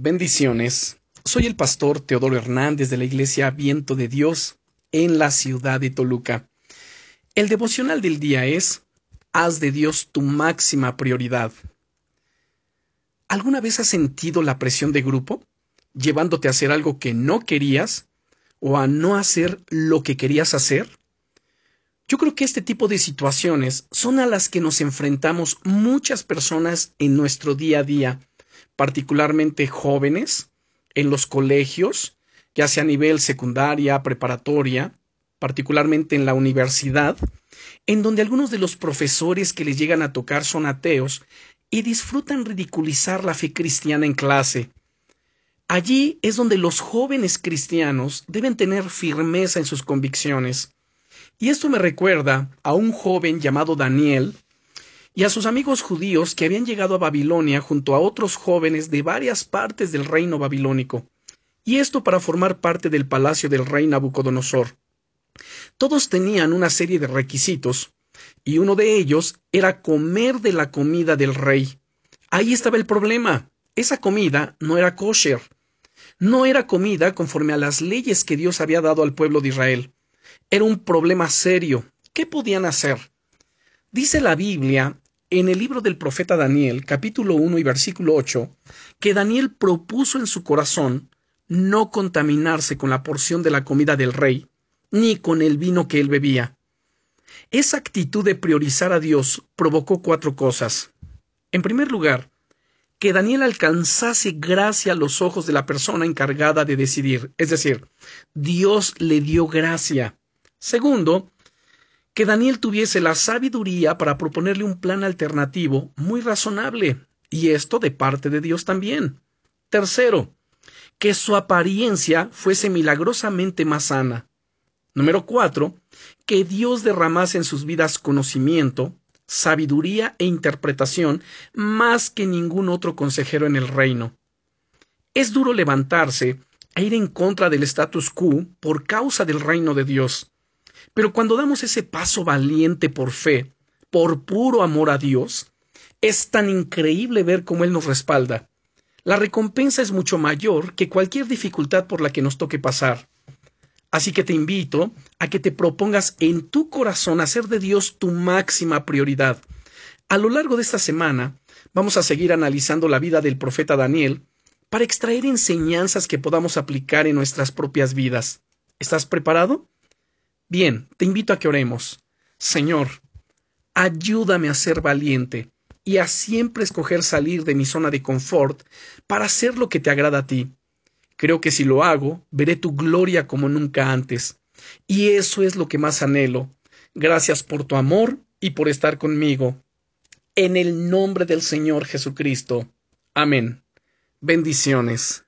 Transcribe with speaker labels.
Speaker 1: Bendiciones. Soy el pastor Teodoro Hernández de la Iglesia Viento de Dios en la ciudad de Toluca. El devocional del día es Haz de Dios tu máxima prioridad. ¿Alguna vez has sentido la presión de grupo, llevándote a hacer algo que no querías o a no hacer lo que querías hacer? Yo creo que este tipo de situaciones son a las que nos enfrentamos muchas personas en nuestro día a día particularmente jóvenes, en los colegios, ya sea a nivel secundaria, preparatoria, particularmente en la universidad, en donde algunos de los profesores que les llegan a tocar son ateos y disfrutan ridiculizar la fe cristiana en clase. Allí es donde los jóvenes cristianos deben tener firmeza en sus convicciones. Y esto me recuerda a un joven llamado Daniel, y a sus amigos judíos que habían llegado a Babilonia junto a otros jóvenes de varias partes del reino babilónico, y esto para formar parte del palacio del rey Nabucodonosor. Todos tenían una serie de requisitos, y uno de ellos era comer de la comida del rey. Ahí estaba el problema. Esa comida no era kosher. No era comida conforme a las leyes que Dios había dado al pueblo de Israel. Era un problema serio. ¿Qué podían hacer? Dice la Biblia en el libro del profeta Daniel, capítulo 1 y versículo 8, que Daniel propuso en su corazón no contaminarse con la porción de la comida del rey, ni con el vino que él bebía. Esa actitud de priorizar a Dios provocó cuatro cosas. En primer lugar, que Daniel alcanzase gracia a los ojos de la persona encargada de decidir, es decir, Dios le dio gracia. Segundo, que Daniel tuviese la sabiduría para proponerle un plan alternativo muy razonable, y esto de parte de Dios también. Tercero, que su apariencia fuese milagrosamente más sana. Número cuatro, que Dios derramase en sus vidas conocimiento, sabiduría e interpretación más que ningún otro consejero en el reino. Es duro levantarse e ir en contra del status quo por causa del reino de Dios. Pero cuando damos ese paso valiente por fe, por puro amor a Dios, es tan increíble ver cómo Él nos respalda. La recompensa es mucho mayor que cualquier dificultad por la que nos toque pasar. Así que te invito a que te propongas en tu corazón hacer de Dios tu máxima prioridad. A lo largo de esta semana vamos a seguir analizando la vida del profeta Daniel para extraer enseñanzas que podamos aplicar en nuestras propias vidas. ¿Estás preparado? Bien, te invito a que oremos. Señor, ayúdame a ser valiente y a siempre escoger salir de mi zona de confort para hacer lo que te agrada a ti. Creo que si lo hago, veré tu gloria como nunca antes. Y eso es lo que más anhelo. Gracias por tu amor y por estar conmigo. En el nombre del Señor Jesucristo. Amén. Bendiciones.